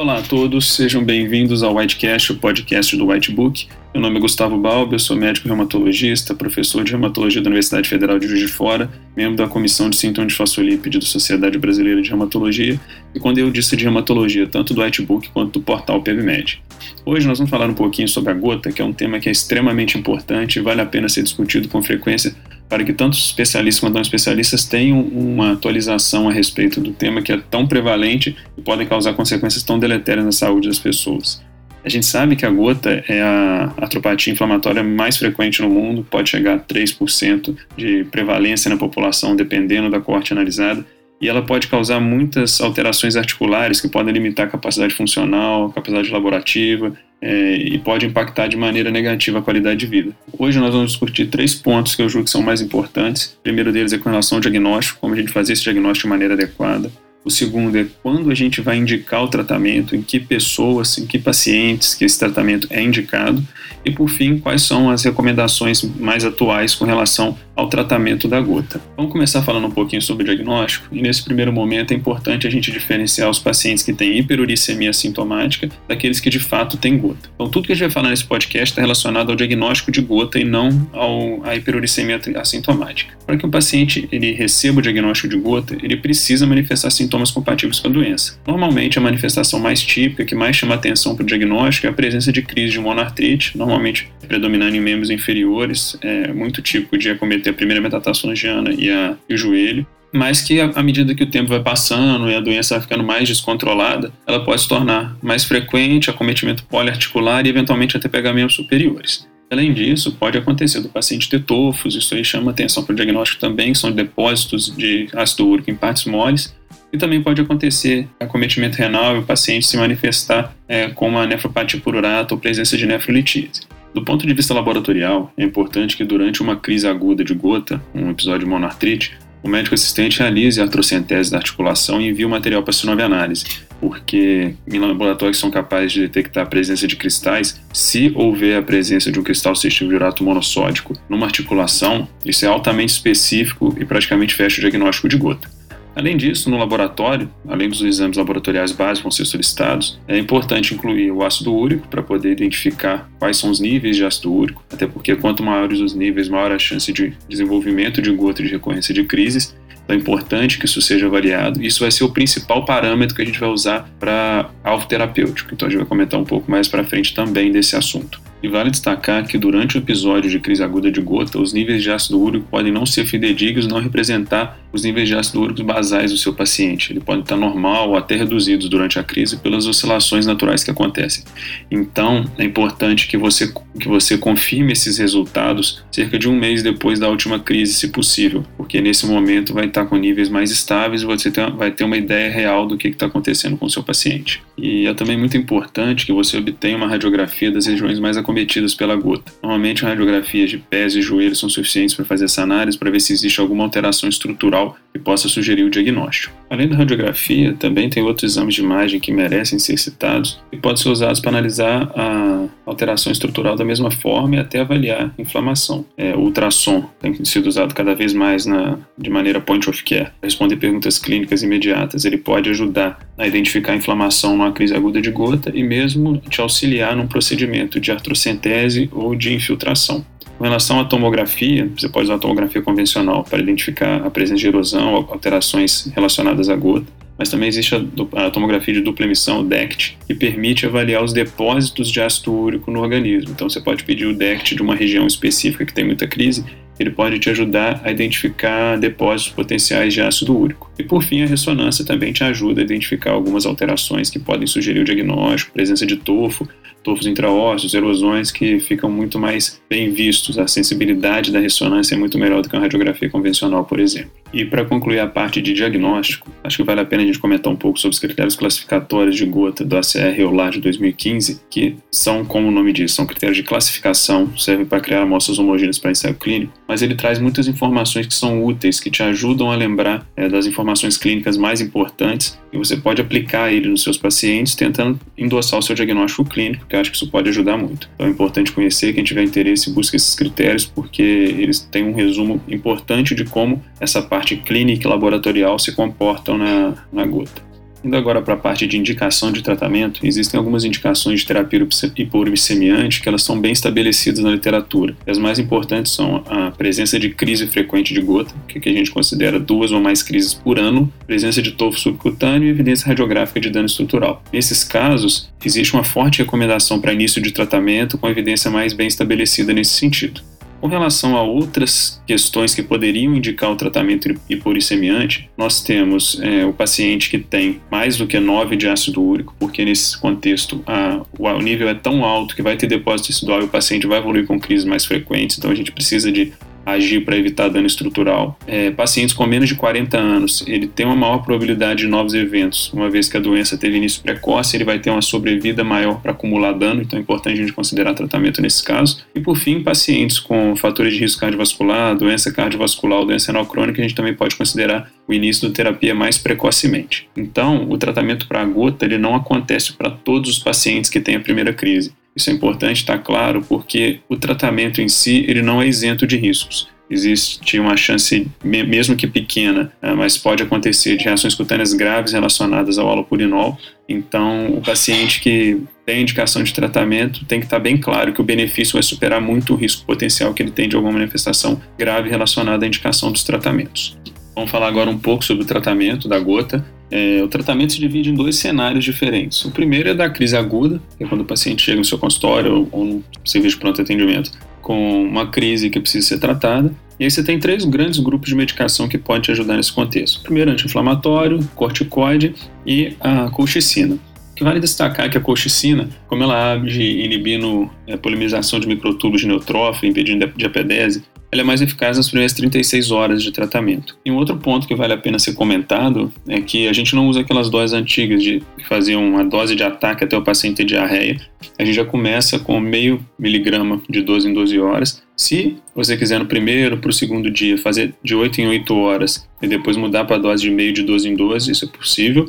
Olá a todos, sejam bem-vindos ao Whitecast, o podcast do Whitebook. Meu nome é Gustavo Balbi, eu sou médico reumatologista, professor de reumatologia da Universidade Federal de Juiz de Fora, membro da Comissão de Sintomas de Fosfolípide da Sociedade Brasileira de Reumatologia e conteudista de reumatologia, tanto do Whitebook quanto do portal PebMed. Hoje nós vamos falar um pouquinho sobre a gota, que é um tema que é extremamente importante e vale a pena ser discutido com frequência para que tanto os especialistas quanto não especialistas tenham uma atualização a respeito do tema que é tão prevalente e podem causar consequências tão deletérias na saúde das pessoas. A gente sabe que a gota é a atropatia inflamatória mais frequente no mundo, pode chegar a 3% de prevalência na população, dependendo da corte analisada, e ela pode causar muitas alterações articulares que podem limitar a capacidade funcional, a capacidade laborativa, é, e pode impactar de maneira negativa a qualidade de vida. Hoje nós vamos discutir três pontos que eu julgo que são mais importantes. O primeiro deles é com relação ao diagnóstico, como a gente fazer esse diagnóstico de maneira adequada. O segundo é quando a gente vai indicar o tratamento, em que pessoas, em que pacientes que esse tratamento é indicado. E por fim, quais são as recomendações mais atuais com relação ao tratamento da gota. Vamos começar falando um pouquinho sobre o diagnóstico, e nesse primeiro momento é importante a gente diferenciar os pacientes que têm hiperuricemia sintomática daqueles que de fato têm gota. Então, tudo que a gente vai falar nesse podcast está relacionado ao diagnóstico de gota e não ao, à hiperuricemia assintomática. Para que o paciente ele receba o diagnóstico de gota, ele precisa manifestar sintomas compatíveis com a doença. Normalmente, a manifestação mais típica, que mais chama atenção para o diagnóstico, é a presença de crise de monoartrite, normalmente predominando em membros inferiores, é muito típico de acometer a primeira metatarsongiana e, e o joelho, mas que à medida que o tempo vai passando e a doença vai ficando mais descontrolada, ela pode se tornar mais frequente, acometimento poliarticular e eventualmente até pegar membros superiores. Além disso, pode acontecer do paciente ter tofos, isso aí chama atenção para o diagnóstico também, são depósitos de ácido úrico em partes moles, e também pode acontecer acometimento renal e o paciente se manifestar é, com uma nefropatia pururata ou presença de nefrolitise. Do ponto de vista laboratorial, é importante que durante uma crise aguda de gota, um episódio de monoartrite, o médico assistente realize a artrocentese da articulação e envie o material para a análise, porque em laboratórios são capazes de detectar a presença de cristais, se houver a presença de um cristal cistivo de urato monossódico numa articulação, isso é altamente específico e praticamente fecha o diagnóstico de gota. Além disso, no laboratório, além dos exames laboratoriais básicos que vão ser solicitados, é importante incluir o ácido úrico para poder identificar quais são os níveis de ácido úrico, até porque quanto maiores os níveis, maior a chance de desenvolvimento de gota de recorrência de crises. Então é importante que isso seja avaliado. Isso vai ser o principal parâmetro que a gente vai usar para alvo terapêutico. Então a gente vai comentar um pouco mais para frente também desse assunto. E vale destacar que durante o episódio de crise aguda de gota, os níveis de ácido úrico podem não ser fidedignos, não representar os níveis de ácido úrico basais do seu paciente. Ele pode estar normal ou até reduzidos durante a crise pelas oscilações naturais que acontecem. Então, é importante que você, que você confirme esses resultados cerca de um mês depois da última crise, se possível, porque nesse momento vai estar com níveis mais estáveis e você ter, vai ter uma ideia real do que está acontecendo com o seu paciente. E é também muito importante que você obtenha uma radiografia das regiões mais acometidas pela gota. Normalmente, radiografias de pés e joelhos são suficientes para fazer essa análise para ver se existe alguma alteração estrutural que possa sugerir o diagnóstico. Além da radiografia, também tem outros exames de imagem que merecem ser citados e podem ser usados para analisar a alteração estrutural da mesma forma e até avaliar inflamação. É, o ultrassom tem sido usado cada vez mais na, de maneira point of care. Responder perguntas clínicas imediatas, ele pode ajudar a identificar a inflamação numa crise aguda de gota e mesmo te auxiliar num procedimento de artrocentese ou de infiltração. Com relação à tomografia, você pode usar a tomografia convencional para identificar a presença de erosão, alterações relacionadas à gota, mas também existe a, tomografia de dupla emissão, o DECT, que permite avaliar os depósitos de ácido úrico no organismo. Então você pode pedir o DECT de uma região específica que tem muita crise ele pode te ajudar a identificar depósitos potenciais de ácido úrico. E por fim, a ressonância também te ajuda a identificar algumas alterações que podem sugerir o diagnóstico, presença de tofo, tofos intraósseos, erosões que ficam muito mais bem vistos. A sensibilidade da ressonância é muito melhor do que uma radiografia convencional, por exemplo. E para concluir a parte de diagnóstico, acho que vale a pena a gente comentar um pouco sobre os critérios classificatórios de gota do ACR EULAR de 2015, que são, como o nome diz, são critérios de classificação, servem para criar amostras homogêneas para ensaio clínico, mas ele traz muitas informações que são úteis, que te ajudam a lembrar é, das informações clínicas mais importantes e você pode aplicar ele nos seus pacientes, tentando endossar o seu diagnóstico clínico, que eu acho que isso pode ajudar muito. Então é importante conhecer, quem tiver interesse busque esses critérios, porque eles têm um resumo importante de como essa parte clínica e laboratorial se comportam na, na gota. Indo agora para a parte de indicação de tratamento, existem algumas indicações de terapia hipouricemiante que elas são bem estabelecidas na literatura. As mais importantes são a presença de crise frequente de gota, que a gente considera duas ou mais crises por ano, presença de tofo subcutâneo e evidência radiográfica de dano estrutural. Nesses casos, existe uma forte recomendação para início de tratamento com evidência mais bem estabelecida nesse sentido. Com relação a outras questões que poderiam indicar o tratamento hiporicemiante, nós temos é, o paciente que tem mais do que 9 de ácido úrico, porque nesse contexto a, o nível é tão alto que vai ter depósito residual e o paciente vai evoluir com crises mais frequentes, então a gente precisa de agir para evitar dano estrutural. É, pacientes com menos de 40 anos, ele tem uma maior probabilidade de novos eventos. Uma vez que a doença teve início precoce, ele vai ter uma sobrevida maior para acumular dano, então é importante a gente considerar tratamento nesse caso. E por fim, pacientes com fatores de risco cardiovascular, doença cardiovascular ou doença renal crônica, a gente também pode considerar o início da terapia mais precocemente. Então, o tratamento para a gota ele não acontece para todos os pacientes que têm a primeira crise. Isso é importante estar claro porque o tratamento em si ele não é isento de riscos. Existe uma chance, mesmo que pequena, né, mas pode acontecer, de reações cutâneas graves relacionadas ao alopurinol. Então, o paciente que tem indicação de tratamento tem que estar bem claro que o benefício vai superar muito o risco potencial que ele tem de alguma manifestação grave relacionada à indicação dos tratamentos. Vamos falar agora um pouco sobre o tratamento da gota. É, o tratamento se divide em dois cenários diferentes. O primeiro é da crise aguda, que é quando o paciente chega no seu consultório ou, no serviço de pronto atendimento com uma crise que precisa ser tratada. E aí você tem três grandes grupos de medicação que podem te ajudar nesse contexto. O primeiro, anti-inflamatório, corticoide e a colchicina. O que vale destacar é que a colchicina, como ela age inibindo a polimerização de microtúbulos de neutrófilo, impedindo diapedese, ela é mais eficaz nas primeiras 36 horas de tratamento. E um outro ponto que vale a pena ser comentado é que a gente não usa aquelas doses antigas de que faziam uma dose de ataque até o paciente ter diarreia. A gente já começa com meio miligrama de 12 em 12 horas. Se você quiser no primeiro para o segundo dia fazer de 8 em 8 horas e depois mudar para a dose de meio de 12 em 12, isso é possível.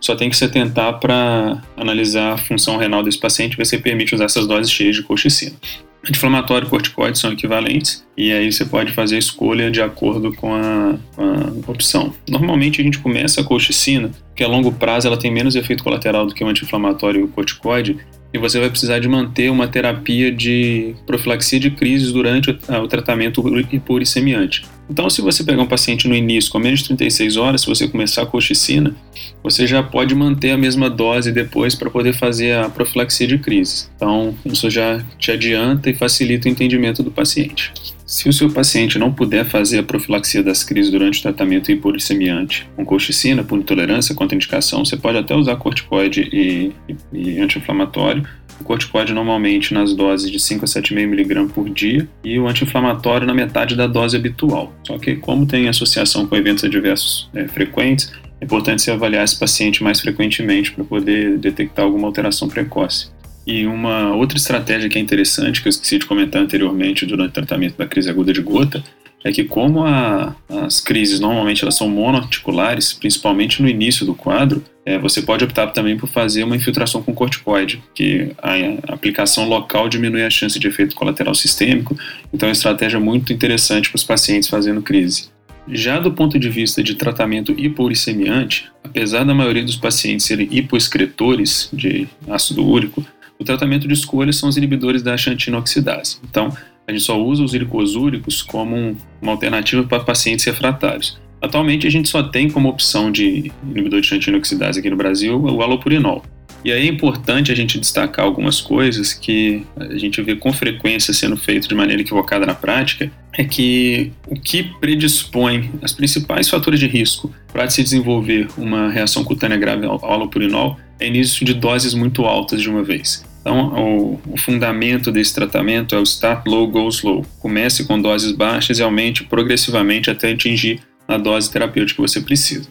Só tem que se atentar para analisar a função renal desse paciente, ver se permite usar essas doses cheias de colchicina. Anti-inflamatório e corticoide são equivalentes, e aí você pode fazer a escolha de acordo com a, com a, opção. Normalmente a gente começa a colchicina, que a longo prazo ela tem menos efeito colateral do que o anti-inflamatório e o corticoide, e você vai precisar de manter uma terapia de profilaxia de crises durante o, o tratamento hipuricemiante. Então, se você pegar um paciente no início com menos de 36 horas, se você começar a colchicina, você já pode manter a mesma dose depois para poder fazer a profilaxia de crises. Então, isso já te adianta e facilita o entendimento do paciente. Se o seu paciente não puder fazer a profilaxia das crises durante o tratamento hipuricemiante com colchicina, por intolerância, contraindicação, você pode até usar corticoide e, e, e anti-inflamatório. O corticoide normalmente nas doses de 5 a 7,5 mg por dia e o anti-inflamatório na metade da dose habitual. Só que como tem associação com eventos adversos é, frequentes, é importante você avaliar esse paciente mais frequentemente para poder detectar alguma alteração precoce. E uma outra estratégia que é interessante, que eu esqueci de comentar anteriormente durante o tratamento da crise aguda de gota, é que como a, as crises normalmente elas são monoarticulares, principalmente no início do quadro, é, você pode optar também por fazer uma infiltração com corticoide, que a, aplicação local diminui a chance de efeito colateral sistêmico, então é uma estratégia muito interessante para os pacientes fazendo crise. Já do ponto de vista de tratamento hipouricemiante, apesar da maioria dos pacientes serem hipoexcretores de ácido úrico, o tratamento de escolha são os inibidores da xantina oxidase. Então, a gente só usa os uricosúricos como um, uma alternativa para pacientes refratários. Atualmente, a gente só tem como opção de inibidor de xantina oxidase aqui no Brasil o alopurinol. E aí é importante a gente destacar algumas coisas que a gente vê com frequência sendo feito de maneira equivocada na prática, é que o que predispõe os principais fatores de risco para se desenvolver uma reação cutânea grave ao alopurinol é início de doses muito altas de uma vez. Então, o, o, fundamento desse tratamento é o start low, go slow. Comece com doses baixas e aumente progressivamente até atingir a dose terapêutica que você precisa.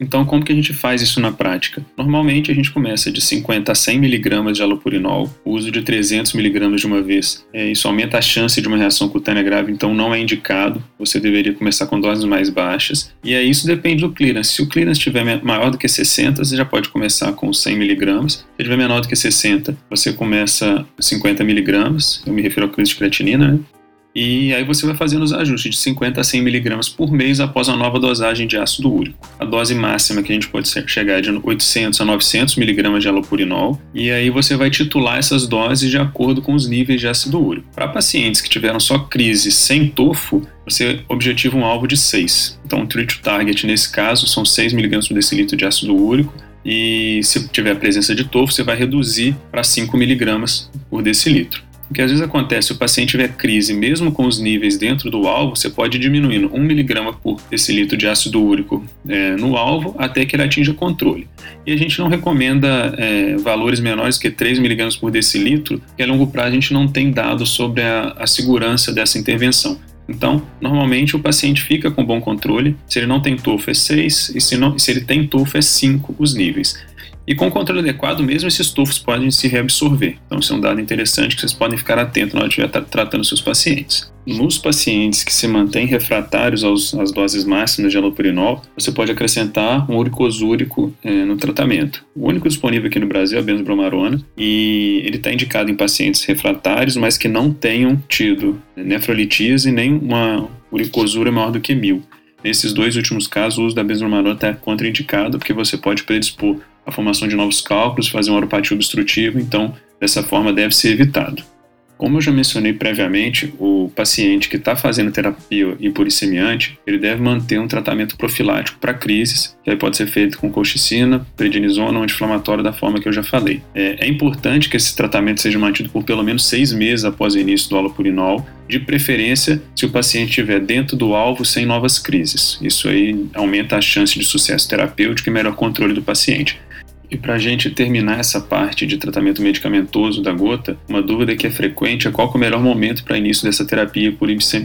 Então, como que a gente faz isso na prática? Normalmente, a gente começa de 50 a 100 mg de alopurinol, o uso de 300 mg de uma vez. É, isso aumenta a chance de uma reação cutânea grave, então não é indicado. Você deveria começar com doses mais baixas. E aí, isso depende do clearance. Se o clearance estiver maior do que 60, você já pode começar com 100 mg. Se estiver menor do que 60, você começa 50 mg. Eu me refiro ao clearance de creatinina, né? E aí você vai fazendo os ajustes de 50 a 100 miligramas por mês após a nova dosagem de ácido úrico. A dose máxima que a gente pode chegar é de 800 a 900 miligramas de alopurinol. E aí você vai titular essas doses de acordo com os níveis de ácido úrico. Para pacientes que tiveram só crise sem tofo, você objetiva um alvo de 6. Então, o treat target nesse caso são 6 miligramas por decilitro de ácido úrico e se tiver a presença de tofo, você vai reduzir para 5 miligramas por decilitro. O que às vezes acontece, se o paciente tiver crise, mesmo com os níveis dentro do alvo, você pode ir diminuindo 1 mg por decilitro de ácido úrico é, no alvo até que ele atinja controle. E a gente não recomenda é, valores menores que 3 mg por decilitro, porque a longo prazo a gente não tem dados sobre a, a segurança dessa intervenção. Então, normalmente o paciente fica com bom controle. Se ele não tem TOFO é 6 e se, não, se ele tem TOFO é 5 os níveis. E com o controle adequado, mesmo esses tufos podem se reabsorver. Então, isso é um dado interessante que vocês podem ficar atentos na hora de estiver tratando seus pacientes. Nos pacientes que se mantêm refratários aos, às doses máximas de alopurinol, você pode acrescentar um uricosúrico é, no tratamento. O único disponível aqui no Brasil é a benzobromarona e ele está indicado em pacientes refratários, mas que não tenham tido nefrolitise nem uma uricosura maior do que mil. Nesses dois últimos casos, o uso da benzobromarona está contraindicado porque você pode predispor a formação de novos cálculos, fazer uma oropatia obstrutiva, então dessa forma deve ser evitado. Como eu já mencionei previamente, o paciente que está fazendo terapia hipuricemiante, ele deve manter um tratamento profilático para crises, que aí pode ser feito com colchicina, prednisona ou anti-inflamatório da forma que eu já falei. É, é, importante que esse tratamento seja mantido por pelo menos seis meses após o início do alopurinol, de preferência se o paciente estiver dentro do alvo sem novas crises. Isso aí aumenta a chance de sucesso terapêutico e melhor controle do paciente. E para a gente terminar essa parte de tratamento medicamentoso da gota, uma dúvida que é frequente é qual é o melhor momento para início dessa terapia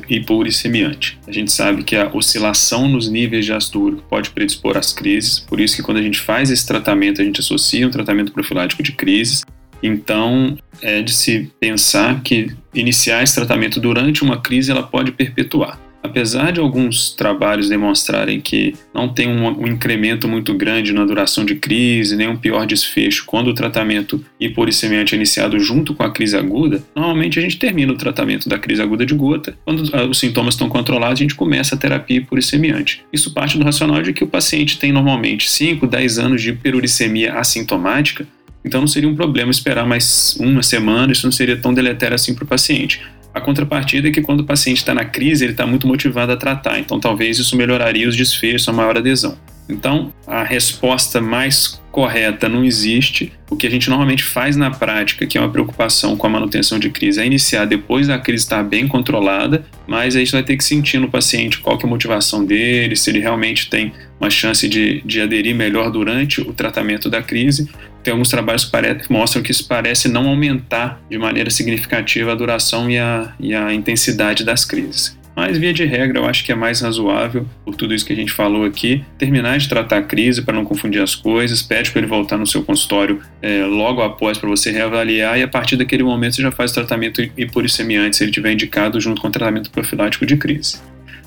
hipuricemiante. A gente sabe que a oscilação nos níveis de ácido úrico pode predispor às crises, por isso que quando a gente faz esse tratamento, a gente associa um tratamento profilático de crises. Então, é de se pensar que iniciar esse tratamento durante uma crise ela pode perpetuar. Apesar de alguns trabalhos demonstrarem que não tem um, um, incremento muito grande na duração de crise, nem um pior desfecho quando o tratamento hiporicemiante é iniciado junto com a crise aguda, normalmente a gente termina o tratamento da crise aguda de gota. Quando os sintomas estão controlados, a gente começa a terapia hiporicemiante. Isso parte do racional de que o paciente tem normalmente 5, 10 anos de hiperuricemia assintomática, então não seria um problema esperar mais uma semana, isso não seria tão deletério assim para o paciente. A contrapartida é que quando o paciente está na crise, ele está muito motivado a tratar, então talvez isso melhoraria os desfechos, a maior adesão. Então, a resposta mais correta não existe. O que a gente normalmente faz na prática, que é uma preocupação com a manutenção de crise, é iniciar depois da crise estar bem controlada, mas a gente vai ter que sentir no paciente qual que é a motivação dele, se ele realmente tem uma chance de, de aderir melhor durante o tratamento da crise, tem alguns trabalhos que, mostram que isso parece não aumentar de maneira significativa a duração e a, e a intensidade das crises. Mas, via de regra, eu acho que é mais razoável, por tudo isso que a gente falou aqui, terminar de tratar a crise para não confundir as coisas, pede para ele voltar no seu consultório é, logo após para você reavaliar e a partir daquele momento você já faz o tratamento hipuricemiante se ele tiver indicado junto com o tratamento profilático de crise.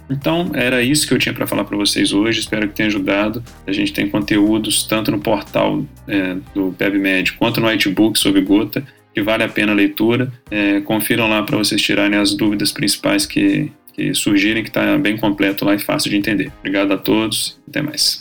Então, era isso que eu tinha para falar para vocês hoje. Espero que tenha ajudado. A gente tem conteúdos tanto no portal é, do PebMed quanto no Whitebook sobre gota, que vale a pena a leitura. É, confiram lá para vocês tirarem as dúvidas principais que, que surgirem, que está bem completo lá e fácil de entender. Obrigado a todos. Até mais.